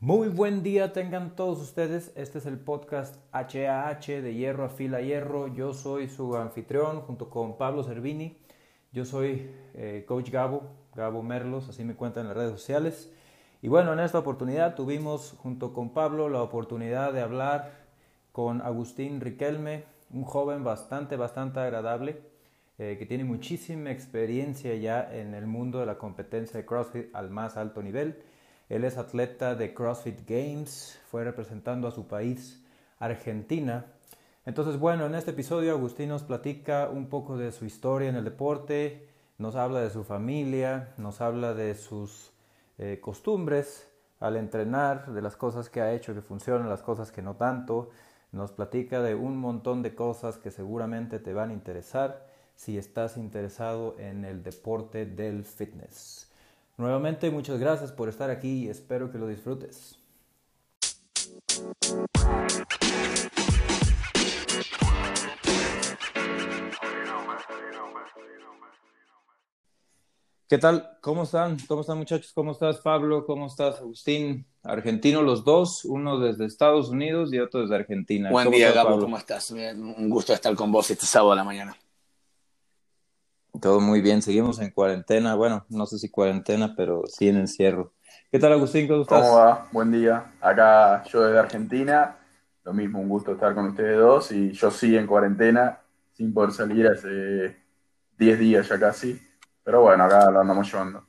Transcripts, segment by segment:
Muy buen día tengan todos ustedes. Este es el podcast HAH de Hierro a Fila Hierro. Yo soy su anfitrión junto con Pablo Cervini. Yo soy eh, Coach Gabo, Gabo Merlos, así me cuentan en las redes sociales. Y bueno, en esta oportunidad tuvimos junto con Pablo la oportunidad de hablar con Agustín Riquelme, un joven bastante, bastante agradable, eh, que tiene muchísima experiencia ya en el mundo de la competencia de CrossFit al más alto nivel. Él es atleta de CrossFit Games, fue representando a su país, Argentina. Entonces, bueno, en este episodio Agustín nos platica un poco de su historia en el deporte, nos habla de su familia, nos habla de sus eh, costumbres al entrenar, de las cosas que ha hecho que funcionan, las cosas que no tanto. Nos platica de un montón de cosas que seguramente te van a interesar si estás interesado en el deporte del fitness. Nuevamente, muchas gracias por estar aquí y espero que lo disfrutes. ¿Qué tal? ¿Cómo están? ¿Cómo están muchachos? ¿Cómo estás Pablo? ¿Cómo estás Agustín? Argentino los dos, uno desde Estados Unidos y otro desde Argentina. Buen día Gabo, ¿cómo estás? Un gusto estar con vos este sábado a la mañana. Todo muy bien, seguimos en cuarentena, bueno, no sé si cuarentena, pero sí en encierro. ¿Qué tal Agustín? ¿Cómo estás? ¿Cómo va? Buen día. Acá yo desde Argentina, lo mismo, un gusto estar con ustedes dos y yo sí en cuarentena, sin poder salir hace 10 días ya casi pero bueno, acá lo andamos llevando.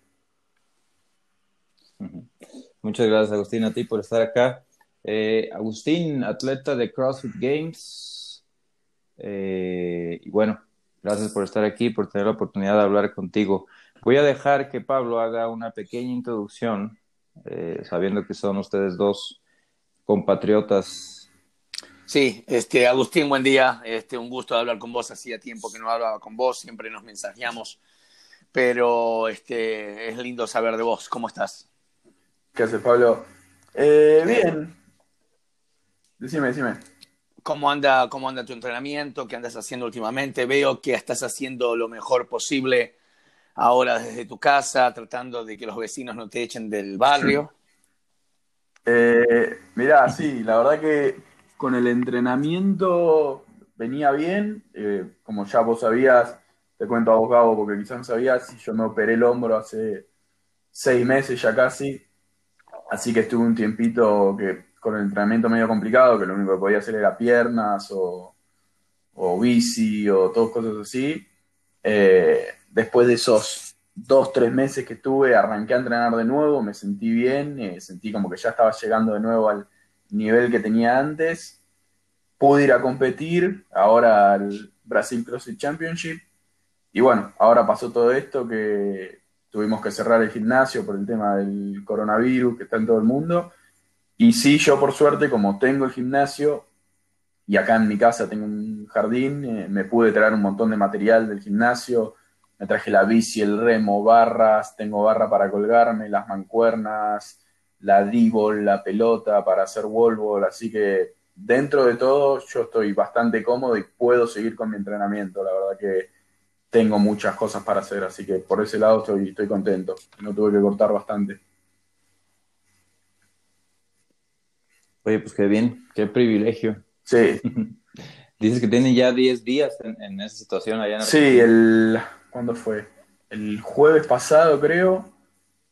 Muchas gracias, Agustín, a ti por estar acá. Eh, Agustín, atleta de CrossFit Games. Eh, y bueno, gracias por estar aquí, por tener la oportunidad de hablar contigo. Voy a dejar que Pablo haga una pequeña introducción, eh, sabiendo que son ustedes dos compatriotas. Sí, este, Agustín, buen día. Este, un gusto hablar con vos. Hacía tiempo que no hablaba con vos, siempre nos mensajeamos pero este, es lindo saber de vos. ¿Cómo estás? ¿Qué haces, Pablo? Eh, bien. Decime, decime. ¿Cómo anda, ¿Cómo anda tu entrenamiento? ¿Qué andas haciendo últimamente? Veo que estás haciendo lo mejor posible ahora desde tu casa, tratando de que los vecinos no te echen del barrio. Eh, mirá, sí, la verdad que con el entrenamiento venía bien. Eh, como ya vos sabías, te cuento a vos, Gabo, porque quizás no sabías, yo me operé el hombro hace seis meses ya casi, así que estuve un tiempito que con el entrenamiento medio complicado, que lo único que podía hacer era piernas o, bici o todas cosas así. Eh, después de esos dos, tres meses que estuve, arranqué a entrenar de nuevo, me sentí bien, eh, sentí como que ya estaba llegando de nuevo al nivel que tenía antes. Pude ir a competir ahora al Brasil CrossFit Championship y bueno, ahora pasó todo esto que tuvimos que cerrar el gimnasio por el tema del coronavirus que está en todo el mundo. Y sí, yo por suerte, como tengo el gimnasio y acá en mi casa tengo un jardín, eh, me pude traer un montón de material del gimnasio. Me traje la bici, el remo, barras, tengo barra para colgarme, las mancuernas, la d la pelota para hacer wall así que dentro de todo yo estoy bastante cómodo y puedo seguir con mi entrenamiento. La verdad que tengo muchas cosas para hacer, así que por ese lado estoy, estoy contento. No tuve que cortar bastante. Oye, pues qué bien, qué privilegio. Sí. Dices que tienen ya 10 días en, esa situación allá en Sí, el, ¿cuándo fue? El jueves pasado, creo,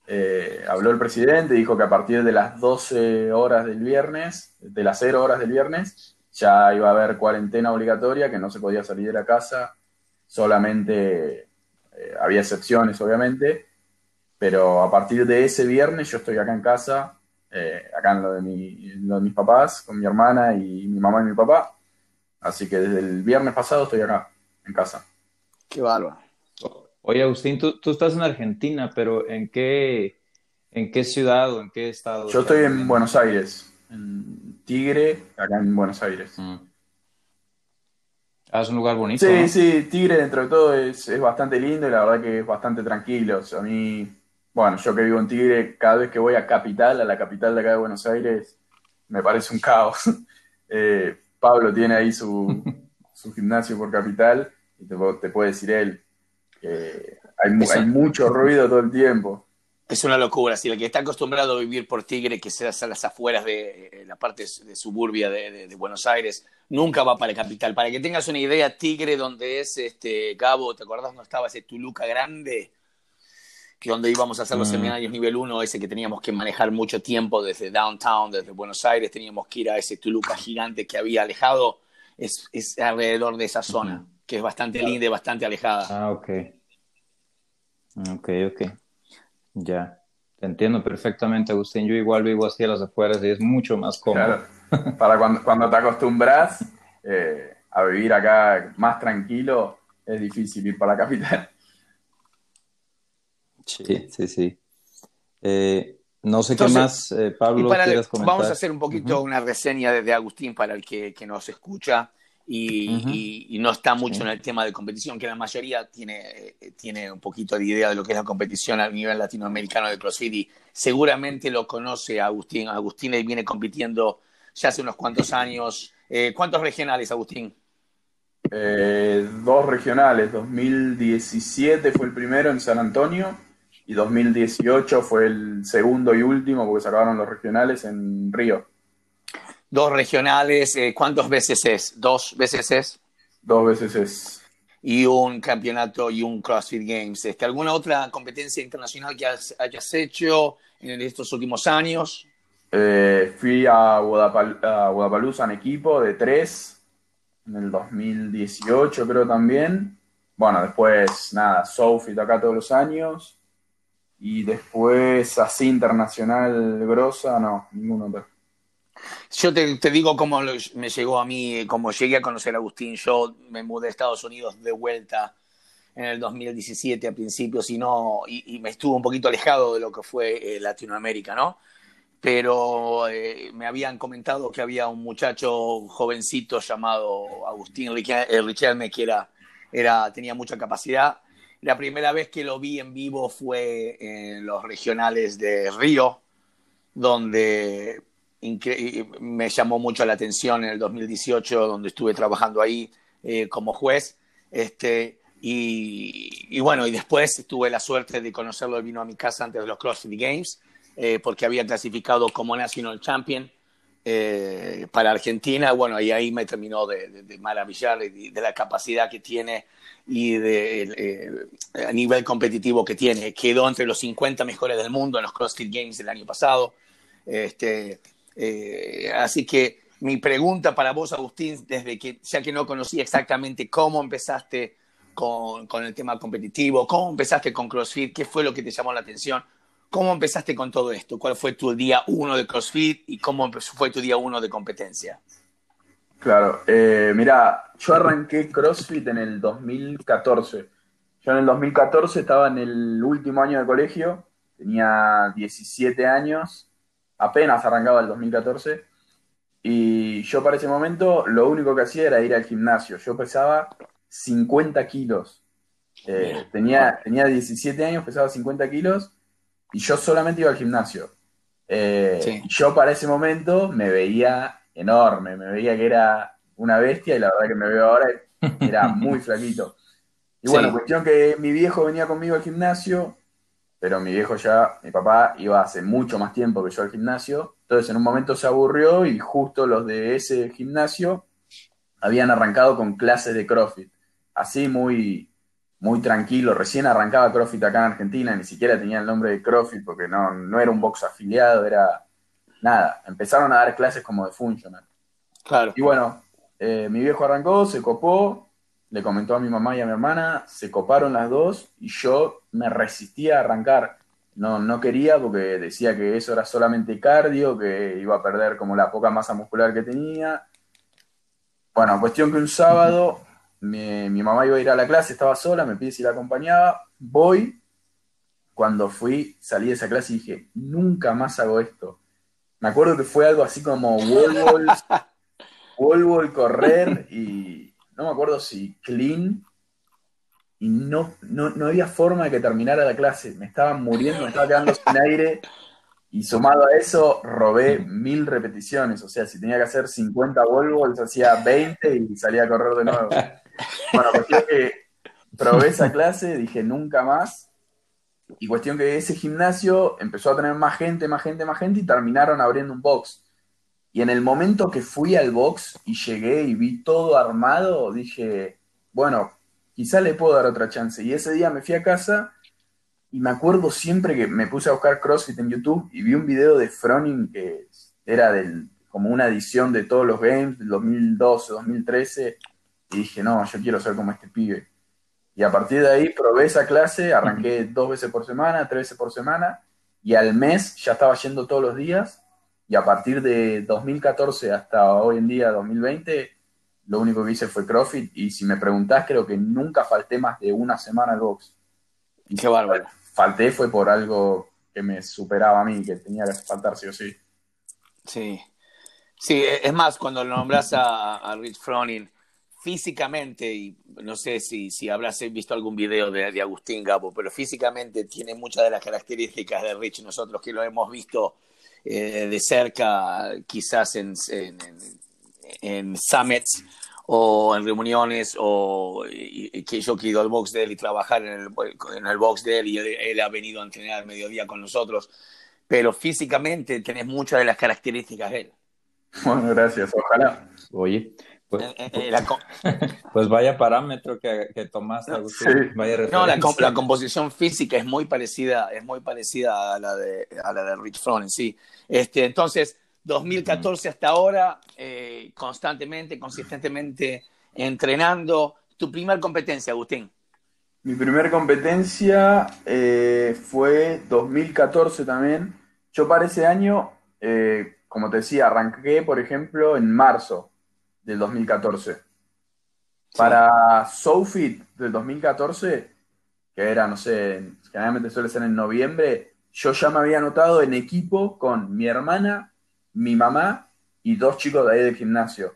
eh, habló el presidente, dijo que a partir de las 12 horas del viernes, de las 0 horas del viernes, ya iba a haber cuarentena obligatoria, que no se podía salir de la casa solamente eh, había excepciones, obviamente, pero a partir de ese viernes yo estoy acá en casa, eh, acá en lo, de mis papás, con mi hermana y mi mamá y mi papá, así que desde el viernes pasado estoy acá, en casa. Qué bárbaro. Oye, Agustín, tú, estás en Argentina, pero ¿en qué, ¿en qué ciudad o en qué estado? Yo estoy en Buenos Aires, en Tigre, acá en Buenos Aires. Mm. Ah, es un lugar bonito. Sí, sí, Tigre dentro de todo es, bastante lindo y la verdad que es bastante tranquilo. a mí, bueno, yo que vivo en Tigre, cada vez que voy a Capital, a la capital de acá de Buenos Aires, me parece un caos. Eh, Pablo tiene ahí su, su gimnasio por capital y te, te puede decir él que hay, hay mucho ruido todo el tiempo. Es una locura. Si el que está acostumbrado a vivir por Tigre, que sea a las afueras de eh, la parte de suburbia de, Buenos Aires, nunca va para la capital. Para que tengas una idea, Tigre, donde es este Gabo, ¿te acordás dónde estaba ese Tuluca grande? Que donde íbamos a hacer los mm. seminarios nivel 1, ese que teníamos que manejar mucho tiempo desde downtown, desde Buenos Aires, teníamos que ir a ese Tuluca gigante que había alejado, es, es alrededor de esa zona, que es bastante linda y bastante alejada. Ah, ok. Ok, ok. Ya, te entiendo perfectamente, Agustín. Yo igual vivo así a las afueras y es mucho más cómodo. Para cuando, cuando te acostumbras eh, a vivir acá más tranquilo, es difícil ir para la capital. Sí, sí, sí. Eh, no sé qué más, eh, Pablo, quieras comentar. Vamos a hacer un poquito una reseña de, Agustín para el que, que nos escucha y, no está mucho en el tema de competición, que la mayoría tiene, eh, tiene un poquito de idea de lo que es la competición a nivel latinoamericano de CrossFit y seguramente lo conoce Agustín. Agustín viene compitiendo ya hace unos cuantos años. Eh, ¿Cuántos regionales, Agustín? Eh, dos regionales. 2017 fue el primero en San Antonio y 2018 fue el segundo y último porque se acabaron los regionales en Río dos regionales, eh, ¿cuántas veces es? ¿Dos veces es? Dos veces es. Y un campeonato y un CrossFit Games. Este, ¿Alguna otra competencia internacional que hayas hecho en estos últimos años? Eh, fui a, Guadalajara en equipo de tres, en el 2018 creo también. Bueno, después, nada, Sofit acá todos los años. Y después así internacional grosa, no, ninguno otro. Yo te, digo cómo me llegó a mí, cómo llegué a conocer a Agustín. Yo me mudé a Estados Unidos de vuelta en el 2017 a principios y, no, y, me estuve un poquito alejado de lo que fue eh, Latinoamérica, ¿no? Pero eh, me habían comentado que había un muchacho jovencito llamado Agustín eh, Richelme que era, era, tenía mucha capacidad. La primera vez que lo vi en vivo fue en los regionales de Río, donde me llamó mucho la atención en el 2018, donde estuve trabajando ahí eh, como juez. Este, y, bueno, y después tuve la suerte de conocerlo, vino a mi casa antes de los CrossFit Games, eh, porque había clasificado como National Champion eh, para Argentina. Bueno, y ahí me terminó de, maravillar de, la capacidad que tiene y de, a nivel competitivo que tiene. Quedó entre los 50 mejores del mundo en los CrossFit Games del año pasado. Este, eh, así que mi pregunta para vos, Agustín, desde que ya que no conocía exactamente cómo empezaste con, con, el tema competitivo, cómo empezaste con CrossFit, qué fue lo que te llamó la atención, cómo empezaste con todo esto, cuál fue tu día uno de CrossFit y cómo fue tu día uno de competencia. Claro, eh, mira, yo arranqué CrossFit en el 2014. Yo en el 2014 estaba en el último año de colegio, tenía 17 años apenas arrancaba el 2014. Y yo para ese momento lo único que hacía era ir al gimnasio. Yo pesaba 50 kilos. Eh, tenía, tenía 17 años, pesaba 50 kilos y yo solamente iba al gimnasio. Eh, yo para ese momento me veía enorme, me veía que era una bestia y la verdad que me veo ahora era muy flaquito. Y bueno, cuestión que mi viejo venía conmigo al gimnasio, pero mi viejo ya, mi papá iba hace mucho más tiempo que yo al gimnasio, entonces en un momento se aburrió y justo los de ese gimnasio habían arrancado con clases de CrossFit, así muy, muy tranquilo, recién arrancaba CrossFit acá en Argentina, ni siquiera tenía el nombre de CrossFit porque no, no era un box afiliado, era nada, empezaron a dar clases como de funcional. Claro. Y bueno, eh, mi viejo arrancó, se copó, le comentó a mi mamá y a mi hermana, se coparon las dos y yo me resistía a arrancar. No, no quería porque decía que eso era solamente cardio, que iba a perder como la poca masa muscular que tenía. Bueno, cuestión que un sábado mi, mamá iba a ir a la clase, estaba sola, me pide si la acompañaba, voy. Cuando fui, salí de esa clase y dije, nunca más hago esto. Me acuerdo que fue algo así como wall wall, correr y, no me acuerdo si clean, y no, no, había forma de que terminara la clase. Me estaba muriendo, me estaba quedando sin aire. Y sumado a eso, robé mil repeticiones. O sea, si tenía que hacer 50 Volvo, hacía 20 y salía a correr de nuevo. Bueno, cuestión que probé esa clase, dije nunca más. Y cuestión que ese gimnasio empezó a tener más gente, más gente, más gente y terminaron abriendo un box. Y en el momento que fui al box y llegué y vi todo armado, dije, bueno, quizá le puedo dar otra chance. Y ese día me fui a casa y me acuerdo siempre que me puse a buscar CrossFit en YouTube y vi un video de Froning que era del, como una edición de todos los games del 2012, 2013. Y dije, no, yo quiero ser como este pibe. Y a partir de ahí probé esa clase, arranqué dos veces por semana, tres veces por semana, y al mes ya estaba yendo todos los días. Y a partir de 2014 hasta hoy en día, 2020, lo único que hice fue CrossFit. Y si me preguntás, creo que nunca falté más de una semana al box. Y Qué bárbaro. Falté fue por algo que me superaba a mí, que tenía que faltar sí o sí. Sí. Sí, es más, cuando nombras a, a Rich Froning, físicamente, y no sé si, si habrás visto algún video de, de, Agustín Gabo, pero físicamente tiene muchas de las características de Rich, nosotros que lo hemos visto eh, de cerca, quizás en, en, en, summits o en reuniones, o y, que yo he ido al box de él y trabajar en el, en el box de él, y él, él ha venido a entrenar al mediodía con nosotros, pero físicamente tenés muchas de las características de él. Bueno, gracias, ojalá. Oye, pues, eh, eh, la, pues, vaya parámetro que, que tomaste, Agustín. Sí. Vaya no, la, la, composición física es muy parecida, es muy parecida a la de, a la de Rich Froning, sí. Este, entonces, 2014 hasta ahora, eh, constantemente, consistentemente entrenando. ¿Tu primer competencia, Agustín? Mi primer competencia eh, fue 2014 también. Yo para ese año, eh, como te decía, arranqué, por ejemplo, en marzo del 2014. Sí. Para SoFit del 2014, que era, no sé, generalmente suele ser en noviembre, yo ya me había anotado en equipo con mi hermana, mi mamá y dos chicos de ahí del gimnasio.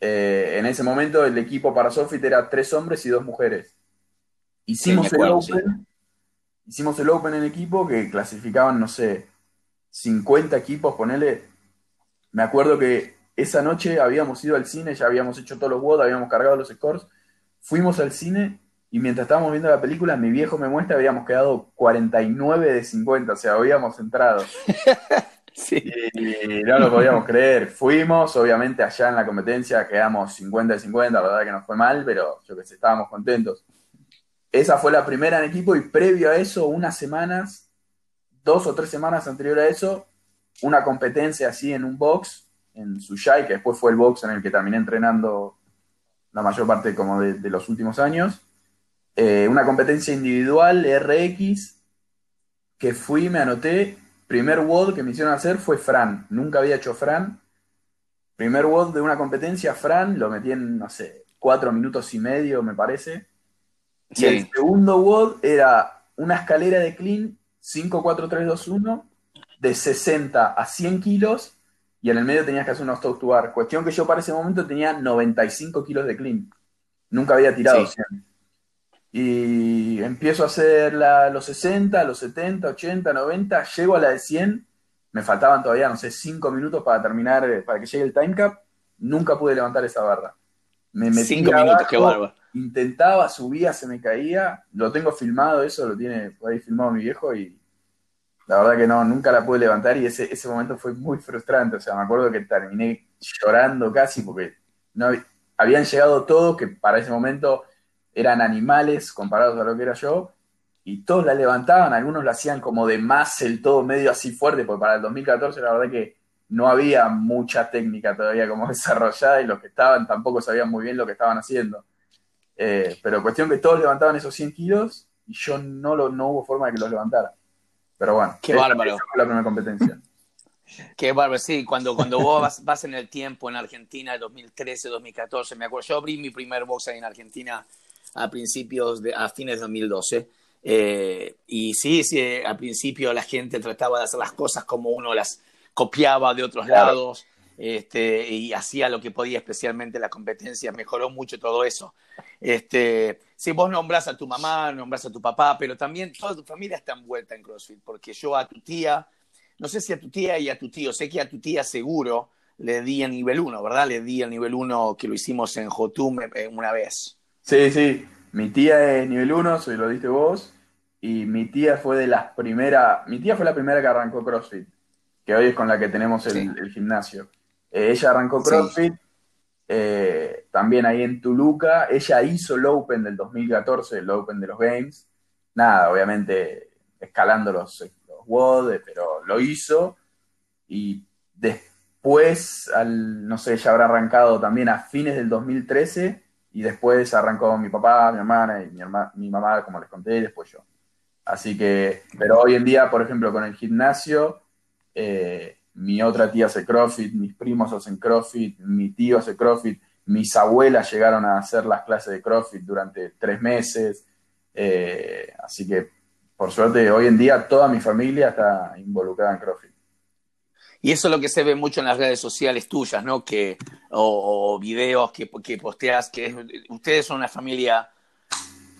Eh, en ese momento el equipo para SoFit era tres hombres y dos mujeres. Hicimos sí, acuerdo, el Open, sí. hicimos el Open en equipo que clasificaban, no sé, 50 equipos, ponele. Me acuerdo que esa noche habíamos ido al cine, ya habíamos hecho todos los WOD, habíamos cargado los scores, fuimos al cine y mientras estábamos viendo la película, mi viejo me muestra, habíamos quedado 49 de 50, o sea, habíamos entrado. sí. Y no lo podíamos creer. Fuimos, obviamente, allá en la competencia quedamos 50 de 50, la verdad que nos fue mal, pero yo que sé, estábamos contentos. Esa fue la primera en equipo y previo a eso, unas semanas, dos o tres semanas anterior a eso, una competencia así en un box, en Suyai, que después fue el box en el que terminé entrenando la mayor parte como de, de los últimos años eh, una competencia individual RX que fui, me anoté. Primer WOD que me hicieron hacer fue Fran. Nunca había hecho Fran. Primer WOD de una competencia, Fran, lo metí en, no sé, cuatro minutos y medio, me parece. Sí. Y el segundo WOD era una escalera de clean 5, 4, 3, 2, 1 de 60 a 100 kilos y en el medio tenías que hacer unos toast to bar. Cuestión que yo para ese momento tenía 95 kilos de clean. Nunca había tirado sí. 100. Y empiezo a hacer la, los 60, los 70, 80, 90, llego a la de 100, me faltaban todavía, no sé, 5 minutos para terminar, eh, para que llegue el time cap, nunca pude levantar esa barra. Me metí 5 minutos, qué barba. Intentaba, subía, se me caía, lo tengo filmado, eso lo tiene por ahí filmado mi viejo y la verdad que no, nunca la pude levantar y ese, ese momento fue muy frustrante, o sea, me acuerdo que terminé llorando casi porque no, habían llegado todos que para ese momento eran animales comparados a lo que era yo, y todos la levantaban, algunos lo hacían como de más el todo medio así fuerte, porque para el 2014 la verdad que no había mucha técnica todavía como desarrollada y los que estaban tampoco sabían muy bien lo que estaban haciendo. Eh, pero cuestión que todos levantaban esos 100 kilos y yo no, lo, no hubo forma de que los levantara. Pero bueno, Qué bárbaro. fue la primera competencia. Qué bárbaro, sí, cuando, cuando vos vas, vas, en el tiempo en Argentina, 2013, 2014, me acuerdo, yo abrí mi primer box ahí en Argentina a principios de, a fines de 2012. Eh, y sí, sí, al principio la gente trataba de hacer las cosas como uno las copiaba de otros claro. lados este, y hacía lo que podía, especialmente la competencia. Mejoró mucho todo eso. Este, si vos nombras a tu mamá, nombras a tu papá, pero también toda tu familia está envuelta en CrossFit, porque yo a tu tía no sé si a tu tía y a tu tío, sé que a tu tía seguro le di el nivel 1, ¿verdad? Le di el nivel 1 que lo hicimos en Jotum eh, una vez. Sí, sí. Mi tía es nivel 1, soy lo diste vos. Y mi tía fue de las primeras. Mi tía fue la primera que arrancó CrossFit, que hoy es con la que tenemos el, gimnasio. Eh, ella arrancó CrossFit. Eh, también ahí en Tuluca. Ella hizo el Open del 2014, el Open de los Games. Nada, obviamente escalando los, los WOD, pero lo hizo. Y después, al, no sé, ya habrá arrancado también a fines del 2013. Y después arrancó mi papá, mi hermana y mi, mi mamá, como les conté, y después yo. Así que, pero hoy en día, por ejemplo, con el gimnasio, eh, mi otra tía hace CrossFit, mis primos hacen CrossFit, mi tío hace CrossFit, mis abuelas llegaron a hacer las clases de CrossFit durante tres meses. Eh, así que, por suerte, hoy en día toda mi familia está involucrada en CrossFit. Y eso es lo que se ve mucho en las redes sociales tuyas, ¿no? Que, o, videos que, que, posteas, que ustedes son una familia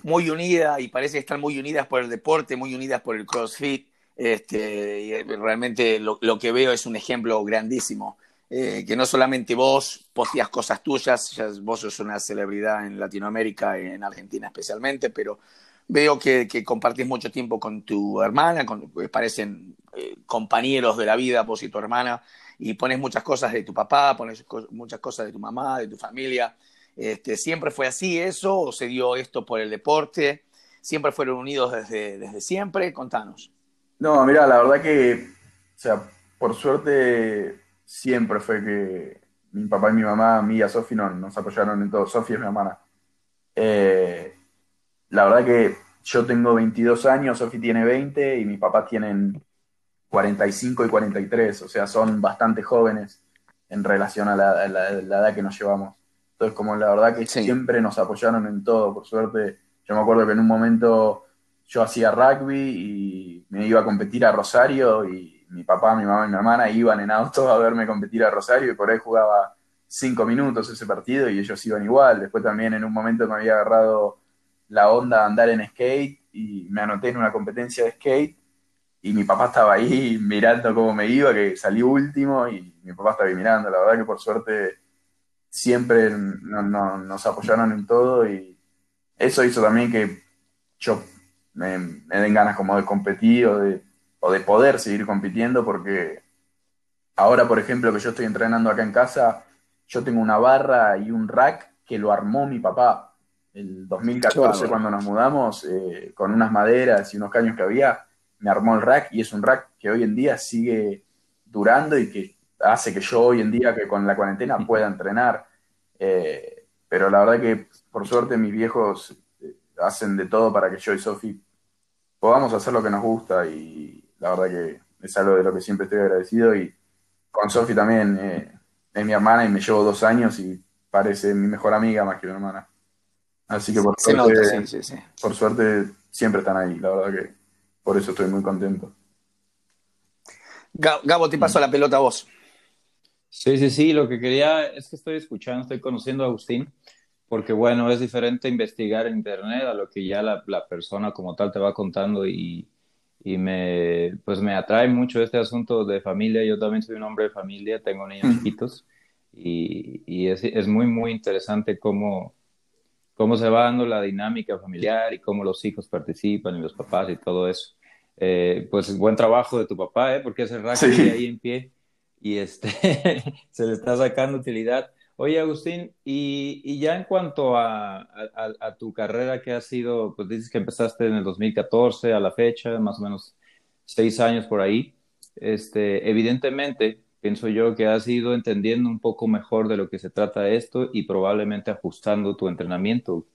muy unida y parece estar muy unidas por el deporte, muy unidas por el CrossFit. Este, eh, realmente lo, que veo es un ejemplo grandísimo. Eh, que no solamente vos posteas cosas tuyas, vos sos una celebridad en Latinoamérica, en Argentina especialmente, pero veo que, compartís mucho tiempo con tu hermana, con, parecen eh, compañeros de la vida, vos y tu hermana, y pones muchas cosas de tu papá, pones muchas cosas de tu mamá, de tu familia. Este, ¿Siempre fue así eso o se dio esto por el deporte? ¿Siempre fueron unidos desde, desde siempre? Contanos. No, mira, la verdad que, o sea, por suerte siempre fue que mi papá y mi mamá, a mí y a Sofi nos apoyaron en todo. Sofi es mi hermana. Eh, la verdad que yo tengo 22 años, Sofi tiene 20 y mi papá tienen 45 y 43, o sea, son bastante jóvenes en relación a la edad que nos llevamos. Entonces, como la verdad que siempre nos apoyaron en todo, por suerte. Yo me acuerdo que en un momento yo hacía rugby y me iba a competir a Rosario y mi papá, mi mamá y mi hermana iban en auto a verme competir a Rosario y por ahí jugaba cinco minutos ese partido y ellos iban igual. Después también en un momento me había agarrado la onda de andar en skate y me anoté en una competencia de skate y mi papá estaba ahí mirando cómo me iba, que salí último y mi papá estaba ahí mirando. La verdad que por suerte siempre nos apoyaron en todo y eso hizo también que yo me, den ganas como de competir o de, o de poder seguir compitiendo porque ahora, por ejemplo, que yo estoy entrenando acá en casa, yo tengo una barra y un rack que lo armó mi papá. El 2014, cuando nos mudamos, eh, con unas maderas y unos caños que había, me armó el rack y es un rack que hoy en día sigue durando y que hace que yo hoy en día, que con la cuarentena, pueda entrenar. Eh, pero la verdad que, por suerte, mis viejos hacen de todo para que yo y Sofi podamos hacer lo que nos gusta y la verdad que es algo de lo que siempre estoy agradecido y con Sofi también eh, es mi hermana y me llevo dos años y parece mi mejor amiga más que mi hermana. Así que por suerte, por suerte siempre están ahí, la verdad que por eso estoy muy contento. Gabo, te paso la pelota a vos. Sí, sí, sí, lo que quería es que estoy escuchando, estoy conociendo a Agustín, porque bueno, es diferente investigar en Internet a lo que ya la, persona como tal te va contando y, y, me, pues me atrae mucho este asunto de familia. Yo también soy un hombre de familia, tengo niños chiquitos y, y es, es, muy, muy interesante cómo, cómo se va dando la dinámica familiar y cómo los hijos participan y los papás y todo eso. Eh, pues buen trabajo de tu papá, ¿eh? porque ese rack ahí en pie y este, se le está sacando utilidad. Oye, Agustín, y, ya en cuanto a, tu carrera que ha sido, pues dices que empezaste en el 2014 a la fecha, más o menos seis años por ahí, este, evidentemente pienso yo que has ido entendiendo un poco mejor de lo que se trata esto y probablemente ajustando tu entrenamiento.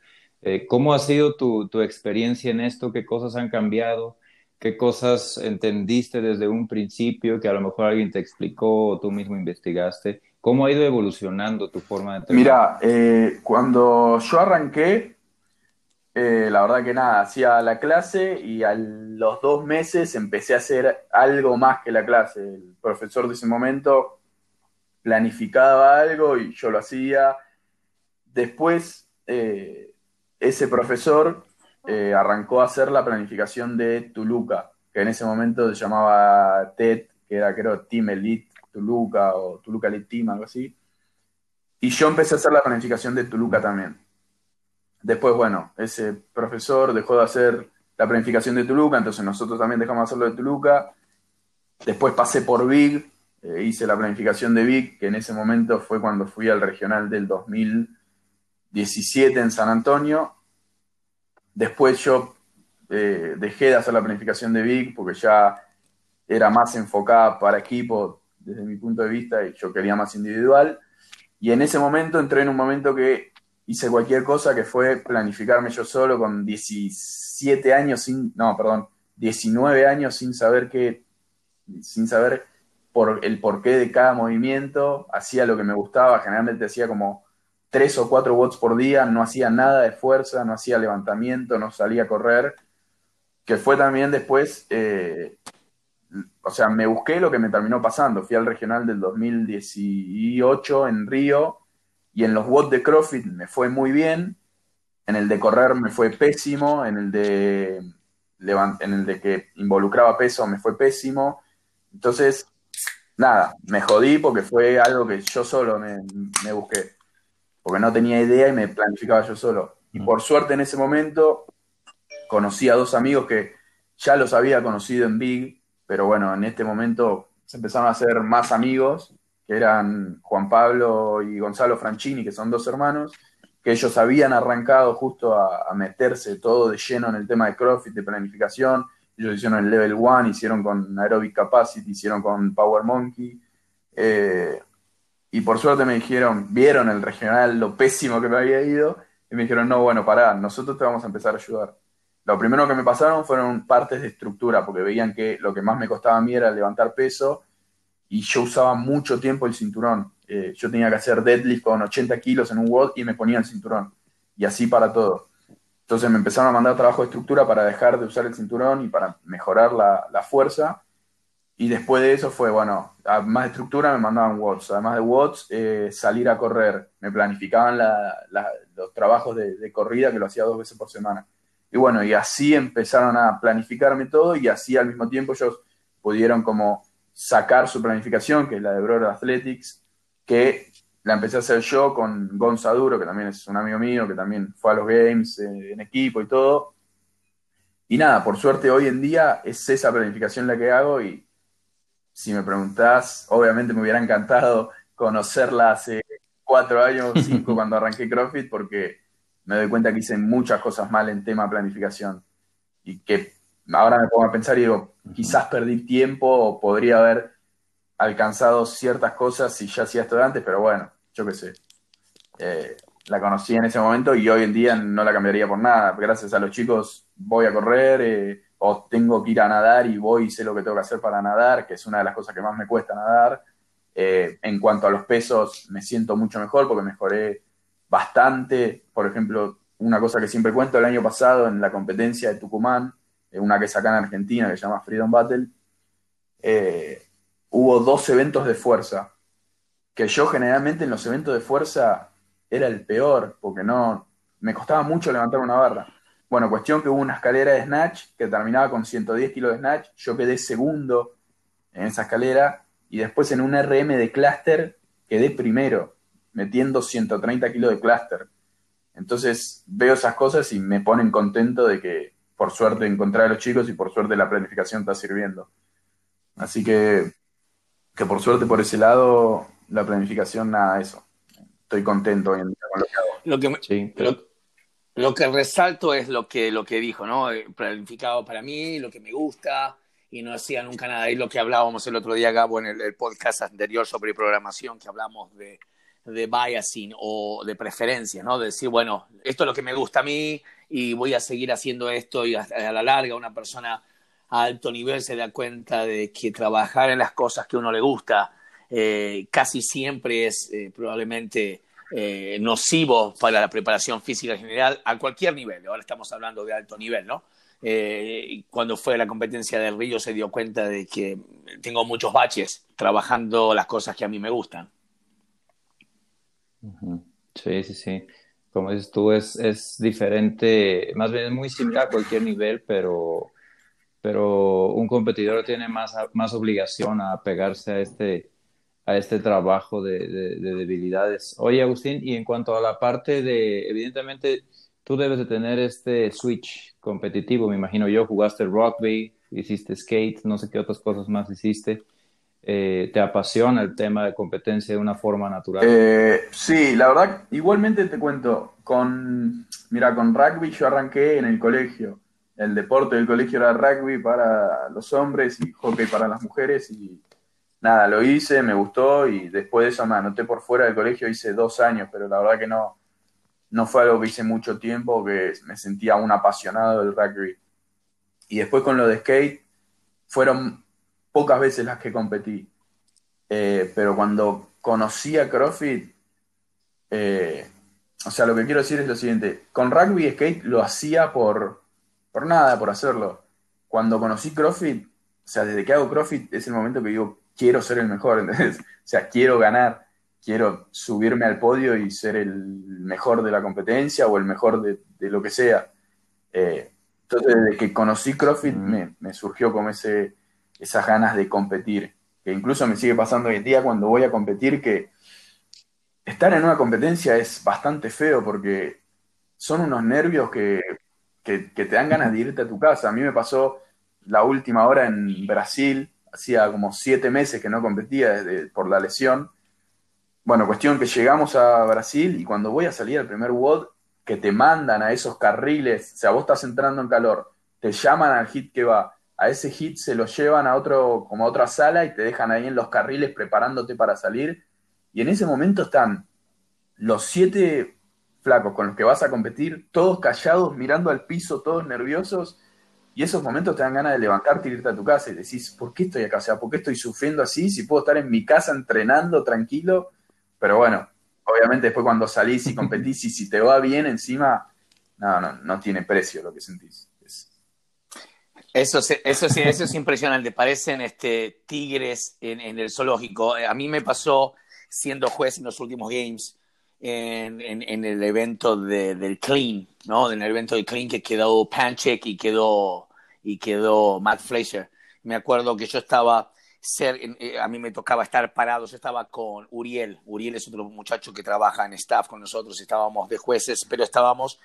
Eh, ¿Cómo ha sido tu, tu experiencia en esto? ¿Qué cosas han cambiado? qué cosas entendiste desde un principio que a lo mejor alguien te explicó o tú mismo investigaste. ¿Cómo ha ido evolucionando tu forma de entrenar? Mira, eh, cuando yo arranqué, eh, la verdad que nada, hacía la clase y a los dos meses empecé a hacer algo más que la clase. El profesor de ese momento planificaba algo y yo lo hacía. Después, eh, ese profesor arrancó a hacer la planificación de Tuluca, que en ese momento se llamaba TED, que era creo Team Elite Tuluca o Tuluca Elite Team, algo así. Y yo empecé a hacer la planificación de Tuluca también. Después, bueno, ese profesor dejó de hacer la planificación de Tuluca, entonces nosotros también dejamos de hacerlo de Tuluca. Después pasé por Big, eh, hice la planificación de Big, que en ese momento fue cuando fui al regional del 2017 en San Antonio. Después yo eh, dejé de hacer la planificación de Big porque ya era más enfocada para equipo desde mi punto de vista yo quería más individual. Y en ese momento entré en un momento que hice cualquier cosa que fue planificarme yo solo con 17 años sin, no, perdón, 19 años sin saber qué, sin saber por el porqué de cada movimiento, hacía lo que me gustaba, generalmente hacía como 3 o 4 watts por día, no hacía nada de fuerza, no hacía levantamiento, no salía a correr, que fue también después eh, o sea, me busqué lo que me terminó pasando. Fui al regional del 2018 en Río y en los watts de CrossFit me fue muy bien. En el de correr me fue pésimo. En el de, en el de que involucraba peso me fue pésimo. Entonces, nada, me jodí porque fue algo que yo solo me, me busqué. Porque no tenía idea y me planificaba yo solo. Y por suerte en ese momento conocí a dos amigos que ya los había conocido en Big, pero bueno, en este momento se empezaron a hacer más amigos, que eran Juan Pablo y Gonzalo Franchini, que son dos hermanos, que ellos habían arrancado justo a, meterse todo de lleno en el tema de CrossFit, de planificación. Ellos hicieron el Level 1, hicieron con Aerobic Capacity, hicieron con Power Monkey. Eh, y por suerte me dijeron, vieron el regional, lo pésimo que me había ido, y me dijeron, no, bueno, pará, nosotros te vamos a empezar a ayudar. Lo primero que me pasaron fueron partes de estructura, porque veían que lo que más me costaba a mí era levantar peso y yo usaba mucho tiempo el cinturón. Eh, yo tenía que hacer deadlift con 80 kilos en un WOD y me ponía el cinturón. Y así para todo. Entonces me empezaron a mandar trabajo de estructura para dejar de usar el cinturón y para mejorar la, fuerza. Y después de eso fue, bueno, más estructura me mandaban watts. Además de watts, eh, salir a correr. Me planificaban los trabajos de corrida que lo hacía dos veces por semana. Y bueno, y así empezaron a planificarme todo y así al mismo tiempo ellos pudieron como sacar su planificación, que es la de Brother Athletics, que la empecé a hacer yo con Gonzaduro, que también es un amigo mío, que también fue a los games eh, en equipo y todo. Y nada, por suerte hoy en día es esa planificación la que hago y si me preguntás, obviamente me hubiera encantado conocerla hace cuatro años o cinco cuando arranqué CrossFit porque me doy cuenta que hice muchas cosas mal en tema planificación y que ahora me pongo a pensar y digo, quizás perdí tiempo o podría haber alcanzado ciertas cosas si ya hacía esto antes, pero bueno, yo qué sé. Eh, la conocí en ese momento y hoy en día no la cambiaría por nada. Gracias a los chicos voy a correr eh, o tengo que ir a nadar y voy y sé lo que tengo que hacer para nadar, que es una de las cosas que más me cuesta nadar. Eh, en cuanto a los pesos, me siento mucho mejor porque mejoré bastante. Por ejemplo, una cosa que siempre cuento, el año pasado en la competencia de Tucumán, eh, una que acá en Argentina, que se llama Freedom Battle, eh, hubo dos eventos de fuerza, que yo generalmente en los eventos de fuerza era el peor, porque no, me costaba mucho levantar una barra. Bueno, cuestión que hubo una escalera de snatch que terminaba con 110 kilos de snatch, yo quedé segundo en esa escalera y después en un RM de cluster quedé primero metiendo 130 kilos de clúster. Entonces veo esas cosas y me ponen contento de que por suerte encontré a los chicos y por suerte la planificación está sirviendo. Así que, que por suerte por ese lado, la planificación, nada, eso. Estoy contento hoy en día con lo que hago. Lo que, resalto es lo que, lo que dijo, ¿no? Eh, planificado para mí, lo que me gusta, y no hacía nunca nada. Y lo que hablábamos el otro día, Gabo, en el podcast anterior sobre programación, que hablamos de, de biasing o de preferencia, ¿no? De decir, bueno, esto es lo que me gusta a mí y voy a seguir haciendo esto y a, la larga una persona a alto nivel se da cuenta de que trabajar en las cosas que uno le gusta eh, casi siempre es eh, probablemente eh, nocivo para la preparación física en general a cualquier nivel. Ahora estamos hablando de alto nivel, ¿no? cuando fue la competencia del Río se dio cuenta de que tengo muchos baches trabajando las cosas que a mí me gustan. Sí, sí, sí. Como dices tú, es, es diferente, más bien es muy similar a cualquier nivel, pero pero un competidor tiene más, más obligación a pegarse a este, a este trabajo de, de, debilidades. Oye, Agustín, y en cuanto a la parte de, evidentemente, tú debes de tener este switch competitivo, me imagino yo, jugaste rugby, hiciste skate, no sé qué otras cosas más hiciste. Eh, ¿Te apasiona el tema de competencia de una forma natural? Eh, sí, la verdad, igualmente te cuento, con, mira, con rugby yo arranqué en el colegio. El deporte del colegio era rugby para los hombres y hockey para las mujeres y nada, lo hice, me gustó y después de eso me anoté por fuera del colegio, hice dos años, pero la verdad que no, no fue algo que hice mucho tiempo, que me sentía un apasionado del rugby. Y después con lo de skate, fueron pocas veces las que competí. Eh, pero cuando conocí a CrossFit, eh, o sea, lo que quiero decir es lo siguiente, con rugby y skate lo hacía por, por nada, por hacerlo. Cuando conocí CrossFit, o sea, desde que hago CrossFit es el momento que digo, quiero ser el mejor, ¿entendés? O sea, quiero ganar, quiero subirme al podio y ser el mejor de la competencia o el mejor de, lo que sea. Eh, entonces, desde que conocí CrossFit, me, me surgió como ese, esas ganas de competir, que incluso me sigue pasando hoy en día cuando voy a competir, que estar en una competencia es bastante feo porque son unos nervios que, te dan ganas de irte a tu casa. A mí me pasó la última hora en Brasil, hacía como siete meses que no competía por la lesión. Bueno, cuestión que llegamos a Brasil y cuando voy a salir al primer WOD, que te mandan a esos carriles, o sea, vos estás entrando en calor, te llaman al hit que va, a ese hit se lo llevan a otro, como a otra sala y te dejan ahí en los carriles preparándote para salir. Y en ese momento están los siete flacos con los que vas a competir, todos callados, mirando al piso, todos nerviosos. Y esos momentos te dan ganas de levantarte y irte a tu casa y decís, ¿por qué estoy acá? O sea, ¿por qué estoy sufriendo así? Si puedo estar en mi casa entrenando tranquilo. Pero bueno, obviamente después cuando salís y competís y si te va bien encima, no, no, no tiene precio lo que sentís. Eso, eso, eso es impresionante. Parecen este, tigres en, el zoológico. A mí me pasó siendo juez en los últimos games en, en, el evento del Clean, ¿no? En el evento del Clean que quedó Panchek y quedó, y quedó Matt Fraser. Me acuerdo que yo estaba, ser, eh, a mí me tocaba estar parado, yo estaba con Uriel. Uriel es otro muchacho que trabaja en staff con nosotros, estábamos de jueces, pero estábamos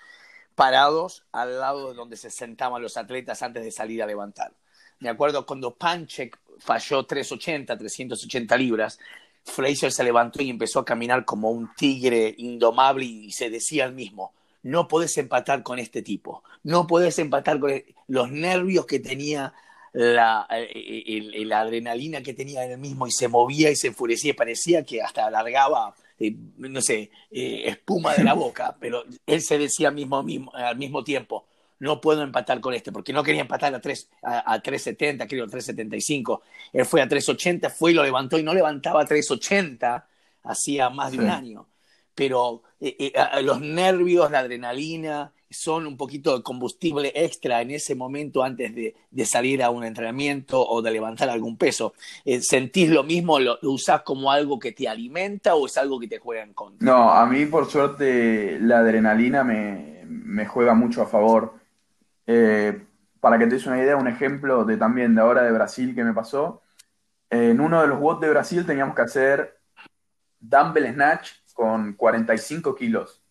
parados al lado de donde se sentaban los atletas antes de salir a levantar. Me acuerdo cuando Panchek falló 380, 380 libras, Fraser se levantó y empezó a caminar como un tigre indomable y se decía al mismo, no puedes empatar con este tipo, no puedes empatar con e-". los nervios que tenía, la, la adrenalina que tenía él mismo y se movía y se enfurecía parecía que hasta alargaba eh, no sé, eh, espuma de la boca, pero él se decía mismo, mismo, al mismo tiempo, no puedo empatar con este, porque no quería empatar a, 3, a, 370, creo, 375. Él fue a 380, fue y lo levantó y no levantaba a 380 hacía más de un año. Pero eh, los nervios, la adrenalina, son un poquito de combustible extra en ese momento antes de, salir a un entrenamiento o de levantar algún peso. Eh, ¿Sentís lo mismo? ¿Lo, usás como algo que te alimenta o es algo que te juega en contra? No, a mí por suerte la adrenalina me, juega mucho a favor. Eh, para que te des una idea, un ejemplo de también de ahora de Brasil que me pasó. En uno de los WOD de Brasil teníamos que hacer dumbbell snatch con 45 kilos.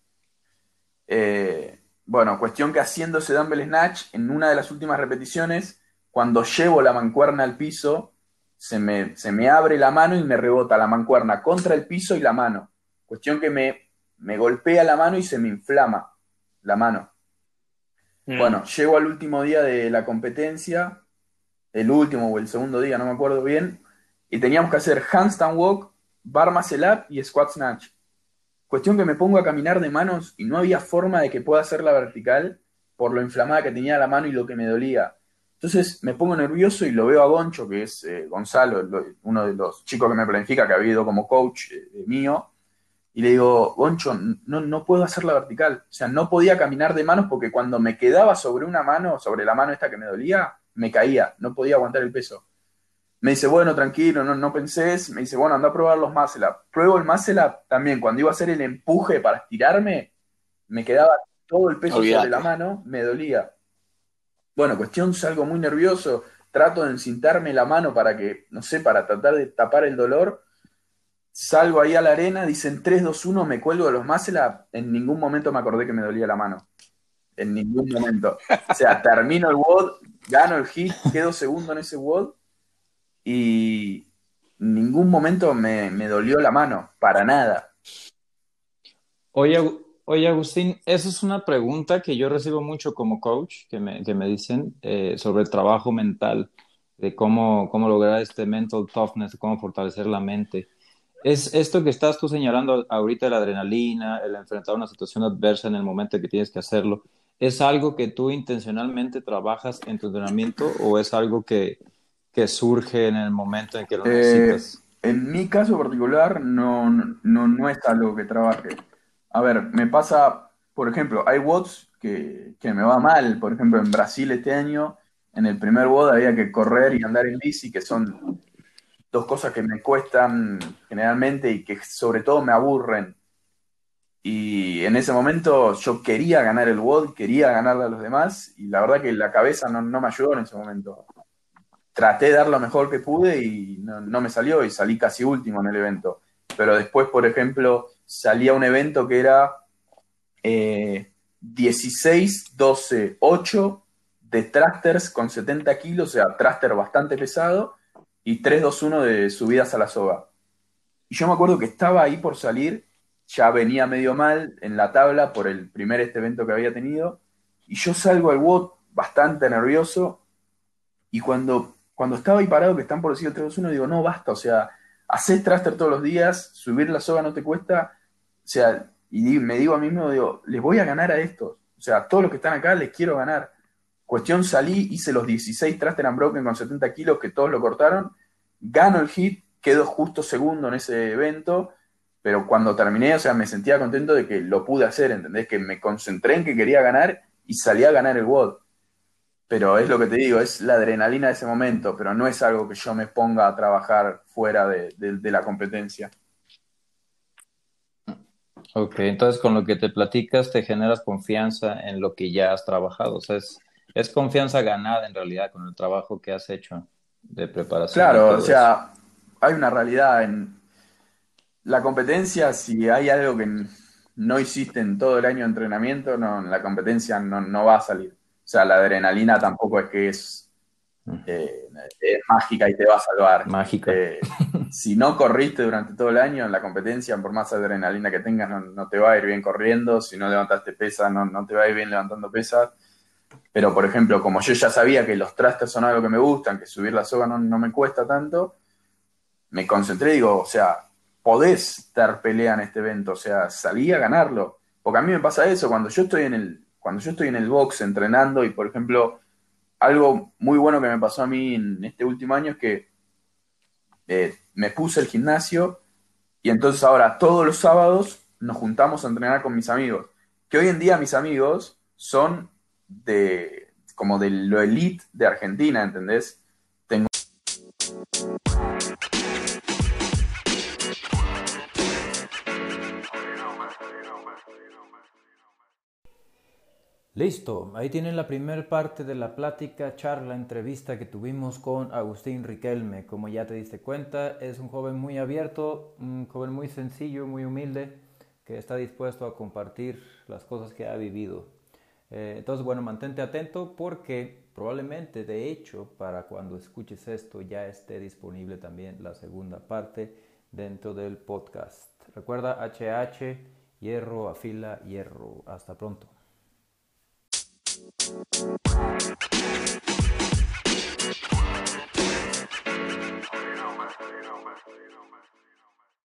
Eh, bueno, cuestión que haciendo ese dumbbell snatch, en una de las últimas repeticiones, cuando llevo la mancuerna al piso, se me, se me abre la mano y me rebota la mancuerna contra el piso y la mano. Cuestión que me, me golpea la mano y se me inflama la mano. Mm. Bueno, llego al último día de la competencia, el último o el segundo día, no me acuerdo bien, y teníamos que hacer handstand walk, bar muscle up y squat snatch. Cuestión que me pongo a caminar de manos y no había forma de que pueda hacerla vertical por lo inflamada que tenía la mano y lo que me dolía. Entonces me pongo nervioso y lo veo a Goncho, que es eh, Gonzalo, uno de los chicos que me planifica, que ha habido como coach eh, mío, y le digo, Goncho, no, no puedo hacerla vertical. O sea, no podía caminar de manos porque cuando me quedaba sobre una mano, sobre la mano esta que me dolía, me caía, no podía aguantar el peso. Me dice, bueno, tranquilo, no, no pensés. Me dice, bueno, anda a probar los muscle up. Pruebo el muscle up también. Cuando iba a hacer el empuje para estirarme, me quedaba todo el peso sobre la mano, me dolía. Bueno, cuestión, salgo muy nervioso, trato de encintarme la mano para que, no sé, para tratar de tapar el dolor. Salgo ahí a la arena, dicen 3, 2, 1, me cuelgo de los Másela. En ningún momento me acordé que me dolía la mano. En ningún momento. O sea, termino el WOD, gano el hit, quedo segundo en ese WOD y ningún momento me, me dolió la mano, para nada. Oye, Oye, Agustín, esa es una pregunta que yo recibo mucho como coach, que me, que me dicen eh, sobre el trabajo mental, de cómo, cómo lograr este mental toughness, cómo fortalecer la mente. Es esto que estás tú señalando ahorita, la adrenalina, el enfrentar una situación adversa en el momento que tienes que hacerlo, ¿es algo que tú intencionalmente trabajas en tu entrenamiento o es algo que, que surge en el momento en que lo eh, necesitas? en mi caso particular, no, no, no es algo que trabaje a ver, me pasa, por ejemplo, hay WODs que, me va mal. Por ejemplo, en Brasil este año, en el primer WOD había que correr y andar en bici, que son dos cosas que me cuestan generalmente y que sobre todo me aburren. Y en ese momento yo quería ganar el WOD, quería ganarle a los demás, y la verdad que la cabeza no, me ayudó en ese momento. Traté de dar lo mejor que pude y no, me salió y salí casi último en el evento. Pero después, por ejemplo, salía un evento que era 16, 12, 8 de thrusters con 70 kilos, o sea, thruster bastante pesado, y 3, 2, 1 de subidas a la soga. Y yo me acuerdo que estaba ahí por salir, ya venía medio mal en la tabla por el primer este evento que había tenido, y yo salgo al WOT bastante nervioso, y cuando, cuando estaba ahí parado, que están por decir 3, 2, 1, digo, no, basta, o sea, haces thruster todos los días, subir la soga no te cuesta, o sea, y me digo a mí mismo, digo, les voy a ganar a estos. O sea, a todos los que están acá les quiero ganar. Cuestión, salí, hice los 16 Thruster and Broken con 70 kilos que todos lo cortaron. Gano el hit, quedo justo segundo en ese evento. Pero cuando terminé, o sea, me sentía contento de que lo pude hacer, ¿entendés? Que me concentré en que quería ganar y salí a ganar el WOD. Pero es lo que te digo, es la adrenalina de ese momento, pero no es algo que yo me ponga a trabajar fuera de la competencia. Ok, entonces con lo que te platicas te generas confianza en lo que ya has trabajado, o sea, es, confianza ganada en realidad con el trabajo que has hecho de preparación. Claro, o sea, hay una realidad en la competencia, si hay algo que no hiciste en todo el año de entrenamiento, no, la competencia no, no va a salir. O sea, la adrenalina tampoco es que es eh, es mágica y te va a salvar. Mágica. Eh, si no corriste durante todo el año en la competencia, por más adrenalina que tengas, no, te va a ir bien corriendo. Si no levantaste pesas, no, te va a ir bien levantando pesas. Pero, por ejemplo, como yo ya sabía que los trastes son algo que me gustan, que subir la soga no, me cuesta tanto, me concentré y digo, o sea, podés dar pelea en este evento, o sea, salí a ganarlo. Porque a mí me pasa eso, cuando yo estoy en el, cuando yo estoy en el box entrenando y, por ejemplo, algo muy bueno que me pasó a mí en este último año es que eh, me puse el gimnasio y entonces ahora todos los sábados nos juntamos a entrenar con mis amigos. Que hoy en día mis amigos son de como de lo elite de Argentina, ¿entendés? Listo, ahí tienen la primera parte de la plática, charla, entrevista que tuvimos con Agustín Riquelme. Como ya te diste cuenta, es un joven muy abierto, un joven muy sencillo, muy humilde, que está dispuesto a compartir las cosas que ha vivido. Eh, entonces, bueno, mantente atento porque probablemente, de hecho, para cuando escuches esto ya esté disponible también la segunda parte dentro del podcast. Recuerda HH, hierro, afila, hierro. Hasta pronto. Thank you.